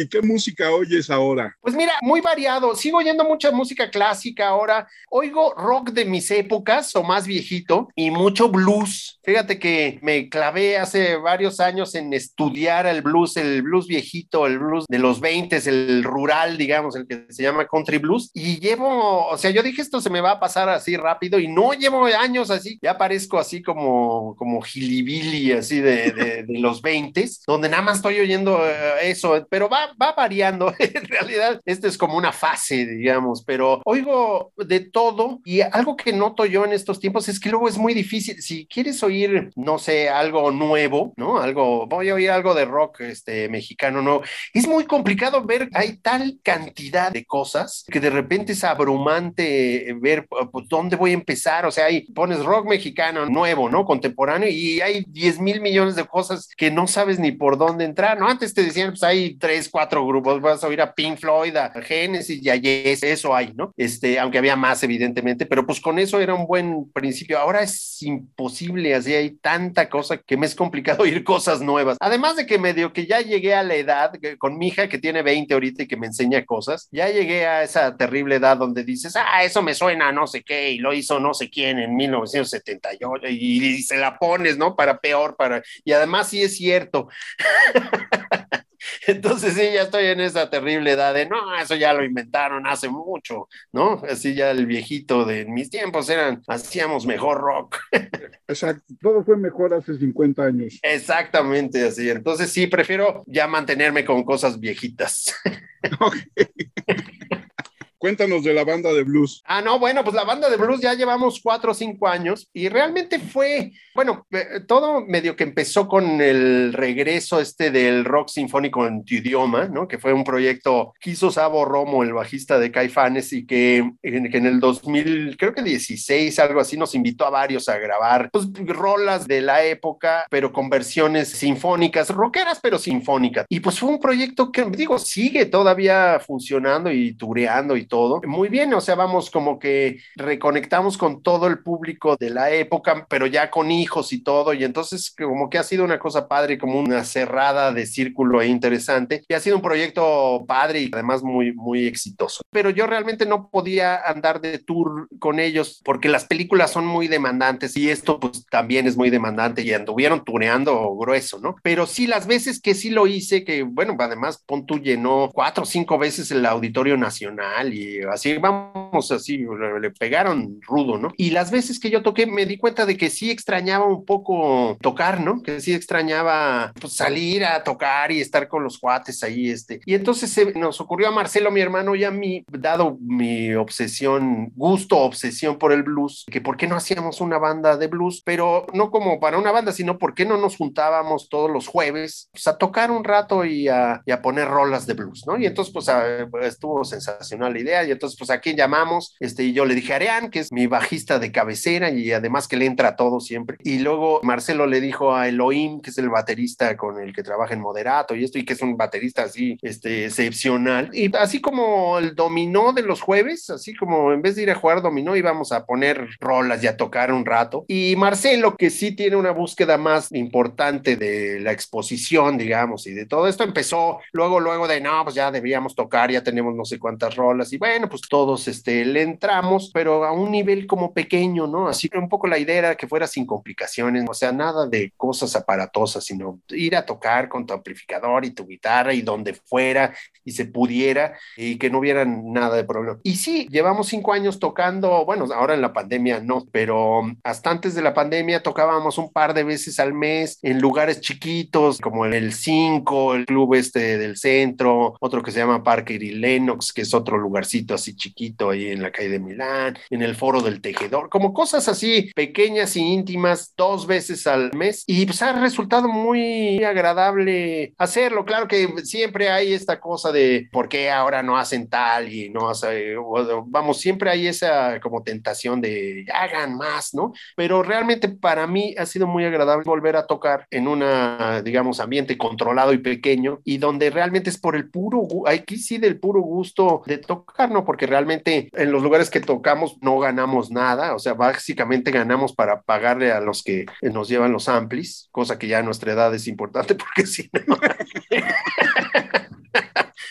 Speaker 1: ¿Y qué música oyes ahora?
Speaker 3: Pues mira, muy variado. Sigo oyendo mucha música clásica ahora. Oigo rock de mis épocas o más viejito y mucho blues. Fíjate que me clavé hace varios años en estudiar el blues, el blues viejito, el blues de los 20, el rural, digamos, el que se llama country blues. Y llevo, o sea, yo dije esto se me va a pasar así rápido y no llevo años así. Ya parezco así como, como gilibili, así de, de, de los 20, donde nada más estoy oyendo eso, pero va va, variando. en realidad, esto es como una fase, digamos, pero oigo de todo y algo que noto yo en estos tiempos es que luego es muy difícil. Si quieres oír, no sé, algo nuevo, ¿no? Algo, voy a oír algo de rock este, mexicano, ¿no? Es muy complicado ver, hay tal cantidad de cosas que de repente es abrumante ver pues, dónde voy a empezar. O sea, ahí pones rock mexicano nuevo, ¿no? Contemporáneo y hay 10 mil millones de cosas que no sabes ni por dónde entrar, ¿no? Antes te decían, pues hay tres, cuatro grupos, vas a oír a Pink Floyd, a Genesis y a Yes, eso hay, ¿no? Este, aunque había más, evidentemente, pero pues con eso era un buen principio. Ahora es imposible, así hay tanta cosa que me es complicado oír cosas nuevas. Además de que medio que ya llegué a la edad, con mi hija que tiene 20 ahorita y que me enseña cosas, ya llegué a esa terrible edad donde dices, ah, eso me suena no sé qué, y lo hizo no sé quién en 1978, y, y se la pones, ¿no? Para peor, para... Y además sí es cierto. Entonces sí, ya estoy en esa terrible edad de, no, eso ya lo inventaron hace mucho, ¿no? Así ya el viejito de mis tiempos eran, hacíamos mejor rock.
Speaker 1: Exacto, todo fue mejor hace 50 años.
Speaker 3: Exactamente así. Entonces sí, prefiero ya mantenerme con cosas viejitas. Okay.
Speaker 1: Cuéntanos de la banda de blues.
Speaker 3: Ah, no, bueno, pues la banda de blues ya llevamos cuatro o cinco años y realmente fue, bueno, eh, todo medio que empezó con el regreso este del rock sinfónico en tu idioma, ¿no? Que fue un proyecto que hizo Sabo Romo, el bajista de Caifanes, y que en, que en el 2000, creo que 16, algo así, nos invitó a varios a grabar, pues, rolas de la época, pero con versiones sinfónicas, rockeras, pero sinfónicas. Y pues fue un proyecto que, digo, sigue todavía funcionando y tureando y todo. Muy bien, o sea, vamos como que reconectamos con todo el público de la época, pero ya con hijos y todo, y entonces como que ha sido una cosa padre, como una cerrada de círculo e interesante, y ha sido un proyecto padre y además muy, muy exitoso. Pero yo realmente no podía andar de tour con ellos porque las películas son muy demandantes y esto pues también es muy demandante y anduvieron tureando grueso, ¿no? Pero sí, las veces que sí lo hice, que bueno, además Pontu llenó cuatro o cinco veces el Auditorio Nacional y así vamos, así le, pegaron rudo, ¿no? Y las veces que yo toqué me di cuenta de que sí extrañaba un poco tocar, ¿no? Que sí extrañaba pues, salir a tocar y estar con los cuates ahí, este. Y entonces nos ocurrió a Marcelo, mi hermano, y a mí, dado mi obsesión, gusto, obsesión por el blues, que por qué no hacíamos una banda de blues, pero no como para una banda, sino por qué no nos juntábamos todos los jueves pues, a tocar un rato y a, y a poner rolas de blues, ¿no? Y entonces pues estuvo sensacional la idea y entonces pues a quién llamamos, este, y yo le dije Arián, que es mi bajista de cabecera y además que le entra a todo siempre, y luego Marcelo le dijo a Elohim, que es el baterista con el que trabaja en Moderato y esto, y que es un baterista así, este, excepcional, y así como el dominó de los jueves, así como en vez de ir a jugar dominó íbamos a poner rolas y a tocar un rato, y Marcelo, que sí tiene una búsqueda más importante de la exposición, digamos, y de todo esto, empezó luego, luego de, no, pues ya debíamos tocar, ya tenemos no sé cuántas rolas, y bueno, pues todos este, le entramos, pero a un nivel como pequeño, ¿no? Así que un poco la idea era que fuera sin complicaciones, o sea, nada de cosas aparatosas, sino ir a tocar con tu amplificador y tu guitarra y donde fuera y se pudiera y que no hubiera nada de problema. Y sí, llevamos cinco años tocando, bueno, ahora en la pandemia no, pero hasta antes de la pandemia tocábamos un par de veces al mes en lugares chiquitos como el 5, el club este del centro, otro que se llama Parque y Lennox, que es otro lugar así chiquito ahí en la calle de Milán, en el foro del tejedor, como cosas así pequeñas y íntimas dos veces al mes y pues ha resultado muy agradable hacerlo. Claro que siempre hay esta cosa de por qué ahora no hacen tal y no hace, vamos, siempre hay esa como tentación de hagan más, ¿no? Pero realmente para mí ha sido muy agradable volver a tocar en una, digamos, ambiente controlado y pequeño y donde realmente es por el puro, aquí sí del puro gusto de tocar ¿no? Porque realmente en los lugares que tocamos no ganamos nada, o sea, básicamente ganamos para pagarle a los que nos llevan los amplis, cosa que ya a nuestra edad es importante porque si no...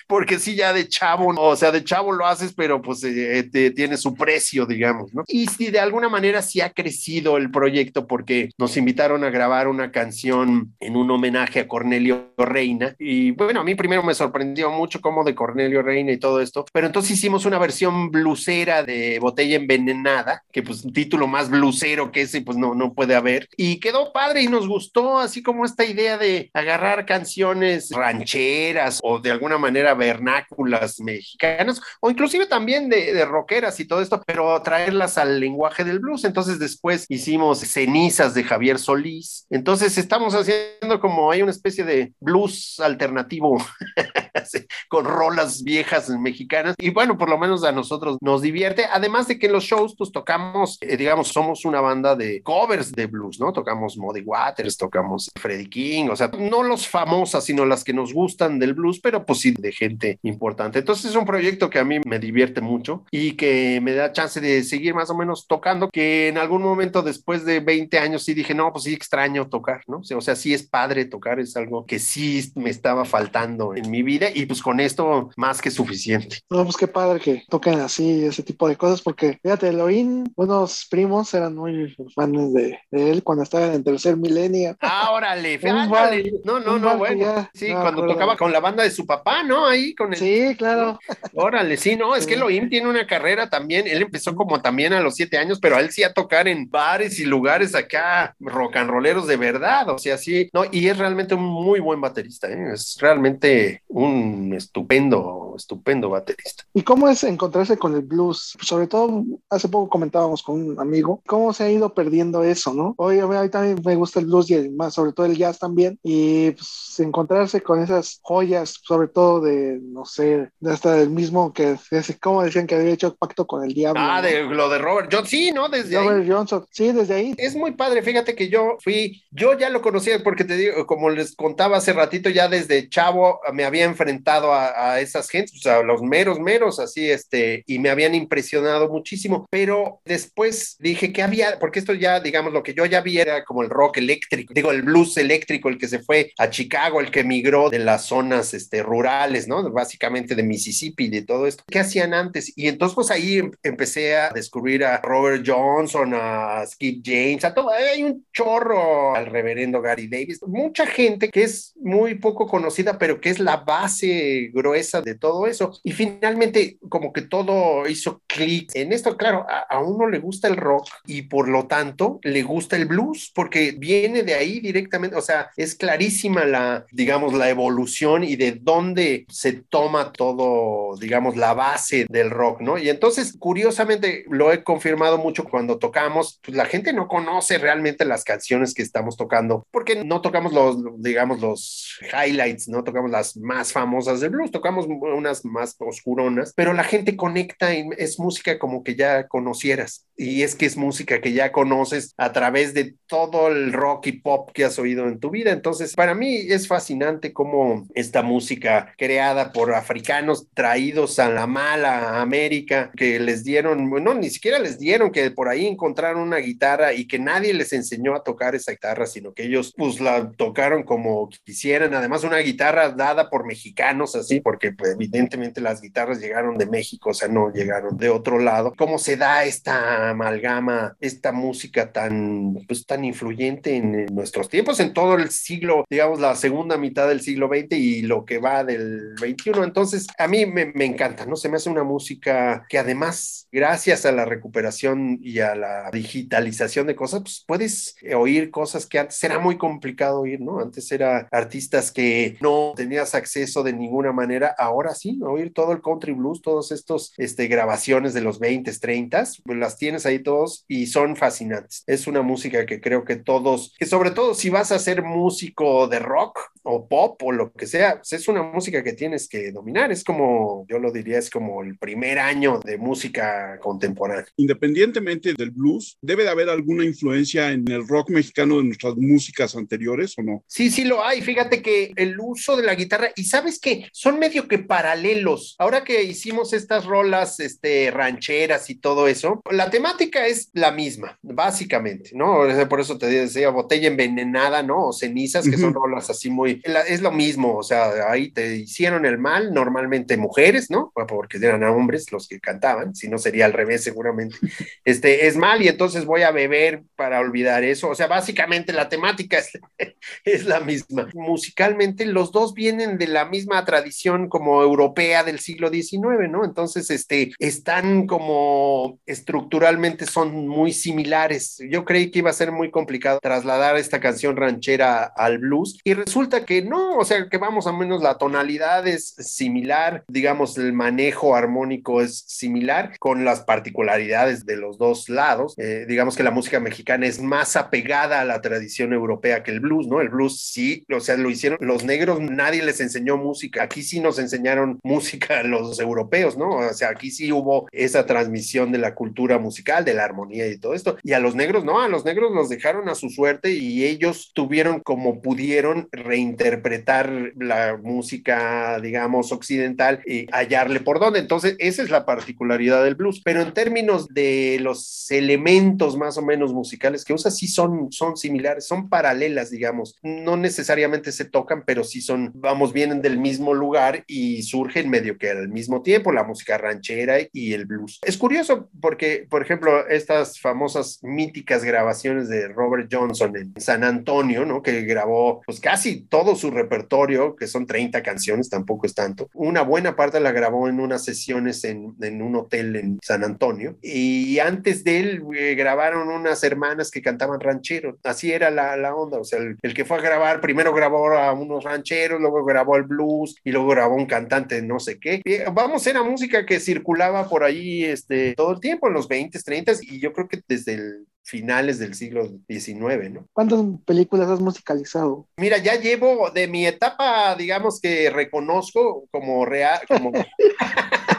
Speaker 3: porque sí, ya de chavo, o sea, de chavo lo haces, pero pues eh, tiene su precio, digamos, ¿no? Y sí, de alguna manera sí ha crecido el proyecto porque nos invitaron a grabar una canción en un homenaje a Cornelio Reina. Y bueno, a mí primero me sorprendió mucho como de Cornelio Reina y todo esto, pero entonces hicimos una versión blusera de Botella Envenenada, que pues un título más blusero que ese, pues no, no puede haber. Y quedó padre y nos gustó, así como esta idea de agarrar canciones rancheras o de alguna manera vernáculas mexicanas o inclusive también de, de rockeras y todo esto, pero traerlas al lenguaje del blues. Entonces después hicimos cenizas de Javier Solís. Entonces estamos haciendo como hay una especie de blues alternativo con rolas viejas mexicanas y bueno, por lo menos a nosotros nos divierte. Además de que en los shows pues tocamos, eh, digamos, somos una banda de covers de blues, ¿no? Tocamos Muddy Waters, tocamos Freddie King, o sea, no los famosas, sino las que nos gustan del blues, pero pues sí de de gente importante. Entonces es un proyecto que a mí me divierte mucho y que me da chance de seguir más o menos tocando, que en algún momento después de 20 años sí dije, no, pues sí extraño tocar, ¿no? O sea, sí es padre tocar, es algo que sí me estaba faltando en mi vida y pues con esto más que suficiente.
Speaker 2: No, pues qué padre que toquen así ese tipo de cosas, porque fíjate, Elohim, unos primos eran muy fans de, él cuando estaba en el tercer milenio.
Speaker 3: Ah, órale, no, no, no, bueno. sí, cuando tocaba con la banda de su papá, ¿no? Ahí con el.
Speaker 2: Sí, claro.
Speaker 3: Órale, sí, no, es que Elohim tiene una carrera también. Él empezó como también a los siete años, pero él sí a tocar en bares y lugares acá rock and rolleros de verdad. O sea, sí, no, y es realmente un muy buen baterista, ¿eh? es realmente un estupendo, estupendo baterista.
Speaker 2: ¿Y cómo es encontrarse con el blues? Sobre todo, hace poco comentábamos con un amigo, cómo se ha ido perdiendo eso, ¿no? Hoy a mí también me gusta el blues y más, sobre todo el jazz también, y pues, encontrarse con esas joyas, sobre todo de, no sé, hasta el mismo que, como decían que había hecho pacto con el diablo.
Speaker 3: Ah, de lo de Robert Johnson, sí, ¿no? Desde
Speaker 2: Robert Johnson, sí, desde ahí.
Speaker 3: Es muy padre, fíjate que yo fui, yo ya lo conocía porque te digo, como les contaba hace ratito, ya desde chavo me había enfrentado a, a esas gentes, o sea, a los meros, meros, así, este, y me habían impresionado muchísimo, pero después dije que había, porque esto ya, digamos, lo que yo ya vi era como el rock eléctrico, digo, el blues eléctrico, el que se fue a Chicago, el que migró de las zonas este, rurales, ¿no? Básicamente de Mississippi, de todo esto. ¿Qué hacían antes? Y entonces, pues ahí em, empecé a descubrir a Robert Johnson, a Skip James, a todo. Hay un chorro al reverendo Gary Davis. Mucha gente que es muy poco conocida, pero que es la base gruesa de todo eso. Y finalmente, como que todo hizo clic en esto. Claro, a, a uno le gusta el rock y por lo tanto le gusta el blues, porque viene de ahí directamente. O sea, es clarísima la, digamos, la evolución y de dónde se toma todo, digamos, la base del rock, ¿no? Y entonces, curiosamente, lo he confirmado mucho cuando tocamos, pues la gente no conoce realmente las canciones que estamos tocando, porque no tocamos los, digamos, los highlights, no tocamos las más famosas del blues, tocamos unas más oscuronas, pero la gente conecta y es música como que ya conocieras. Y es que es música que ya conoces a través de todo el rock y pop que has oído en tu vida. Entonces, para mí es fascinante cómo esta música creada por africanos traídos a la mala América, que les dieron, bueno, ni siquiera les dieron, que por ahí encontraron una guitarra y que nadie les enseñó a tocar esa guitarra, sino que ellos pues la tocaron como quisieran. Además, una guitarra dada por mexicanos, así, porque pues, evidentemente las guitarras llegaron de México, o sea, no llegaron de otro lado. ¿Cómo se da esta amalgama, esta música tan, pues, tan influyente en nuestros tiempos, en todo el siglo, digamos, la segunda mitad del siglo XX y lo que va del XXI. Entonces, a mí me, encanta, ¿no? Se me hace una música que además, gracias a la recuperación y a la digitalización de cosas, pues puedes oír cosas que antes era muy complicado oír, ¿no? Antes era artistas que no tenías acceso de ninguna manera, ahora sí, oír todo el country blues, todos estos este, grabaciones de los 20, 30, pues las tienes ahí todos y son fascinantes. Es una música que creo que todos, que sobre todo si vas a ser músico de rock o pop o lo que sea, pues es una música que tienes que dominar. Es como, yo lo diría, es como el primer año de música contemporánea.
Speaker 1: Independientemente del blues, ¿debe de haber alguna influencia en el rock mexicano de nuestras músicas anteriores o no?
Speaker 3: Sí, sí lo hay. Fíjate que el uso de la guitarra, y sabes que son medio que paralelos. Ahora que hicimos estas rolas este, rancheras y todo eso, la temática es la misma, básicamente, ¿no? Por eso te decía botella envenenada, ¿no? O cenizas, que son rolas así muy, es lo mismo, o sea, ahí te hicieron el mal, normalmente mujeres, ¿no? Porque eran hombres los que cantaban, si no sería al revés seguramente. Este, es mal y entonces voy a beber para olvidar eso, o sea, básicamente la temática es, es la misma. Musicalmente los dos vienen de la misma tradición como europea del siglo XIX, ¿no? Entonces, este, están como estructuralmente son muy similares. Yo creí que iba a ser muy complicado trasladar esta canción ranchera al blues y resulta que no, o sea, que vamos a menos la tonalidad es similar, digamos, el manejo armónico es similar con las particularidades de los dos lados. Eh, digamos que la música mexicana es más apegada a la tradición europea que el blues, ¿no? El blues sí, o sea, lo hicieron los negros, nadie les enseñó música. Aquí sí nos enseñaron música los europeos, ¿no? O sea, aquí sí hubo esa transmisión de la cultura musical, de la armonía y todo esto. Y a los negros, no, a los negros los dejaron a su suerte y ellos tuvieron como pudieron reinventar interpretar la música, digamos, occidental y hallarle por dónde. Entonces, esa es la particularidad del blues. Pero en términos de los elementos más o menos musicales que usa, sí son, son similares, son paralelas, digamos. No necesariamente se tocan, pero sí son, vamos, vienen del mismo lugar y surgen medio que al mismo tiempo, la música ranchera y el blues. Es curioso porque, por ejemplo, estas famosas míticas grabaciones de Robert Johnson en San Antonio, ¿no? Que grabó pues casi todo su repertorio, que son 30 canciones, tampoco es tanto. Una buena parte la grabó en unas sesiones en, en un hotel en San Antonio y antes de él eh, grabaron unas hermanas que cantaban rancheros. Así era la, la onda, o sea, el, el, que fue a grabar, primero grabó a unos rancheros, luego grabó el blues y luego grabó un cantante no sé qué. Y, vamos, era música que circulaba por ahí este, todo el tiempo, en los 20, 30 y yo creo que desde el finales del siglo XIX, ¿no?
Speaker 2: ¿Cuántas películas has musicalizado?
Speaker 3: Mira, ya llevo de mi etapa, digamos que reconozco como real, como...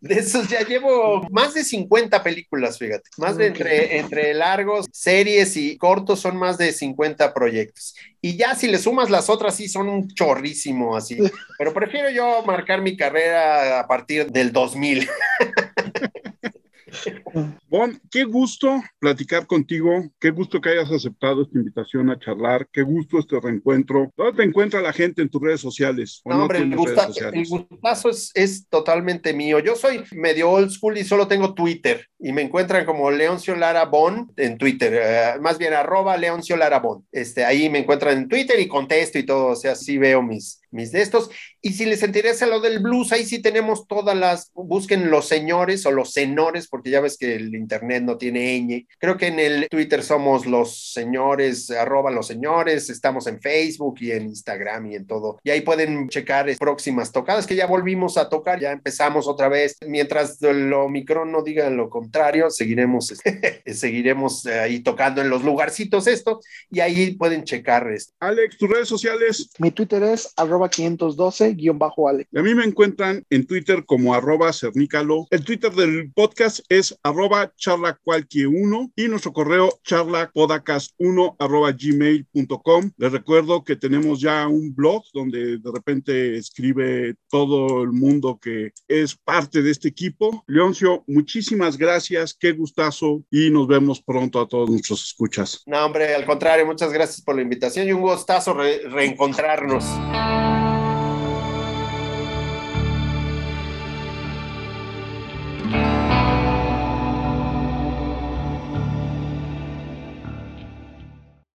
Speaker 3: de esos ya llevo más de 50 películas, fíjate. Más de entre, entre largos, series y cortos son más de 50 proyectos. Y ya si le sumas las otras, sí son un chorrísimo así. Pero prefiero yo marcar mi carrera a partir del 2000.
Speaker 1: Bon, qué gusto platicar contigo, qué gusto que hayas aceptado esta invitación a charlar, qué gusto este reencuentro. ¿Dónde te encuentra la gente en tus redes sociales?
Speaker 3: No, hombre, el, gusta, el, gustazo es, es, totalmente mío. Yo soy medio old school y solo tengo Twitter y me encuentran como Leoncio Lara Bon en Twitter, uh, más bien arroba Leoncio Lara Bon. Este, ahí me encuentran en Twitter y contesto y todo, o sea, sí veo mis, mis de estos. Y si les interesa lo del blues, ahí sí tenemos todas las, busquen los señores o los senores, porque ya ves que el internet no tiene ñ. Creo que en el Twitter somos los señores, arroba los señores, estamos en Facebook y en Instagram y en todo. Y ahí pueden checar próximas tocadas que ya volvimos a tocar, ya empezamos otra vez. Mientras el Omicron no diga lo contrario, seguiremos, seguiremos ahí tocando en los lugarcitos estos y ahí pueden checar esto.
Speaker 1: Alex, tus redes sociales.
Speaker 2: Mi Twitter es arroba 512-Alex.
Speaker 1: A mí me encuentran en Twitter como arroba cernícalo. El Twitter del podcast es arroba charlacualquier1 y nuestro correo charlapodcast1 arroba gmail.com. Les recuerdo que tenemos ya un blog donde de repente escribe todo el mundo que es parte de este equipo. Leoncio, muchísimas gracias, qué gustazo y nos vemos pronto a todos nuestros escuchas.
Speaker 3: No, hombre, al contrario, muchas gracias por la invitación y un gustazo re reencontrarnos.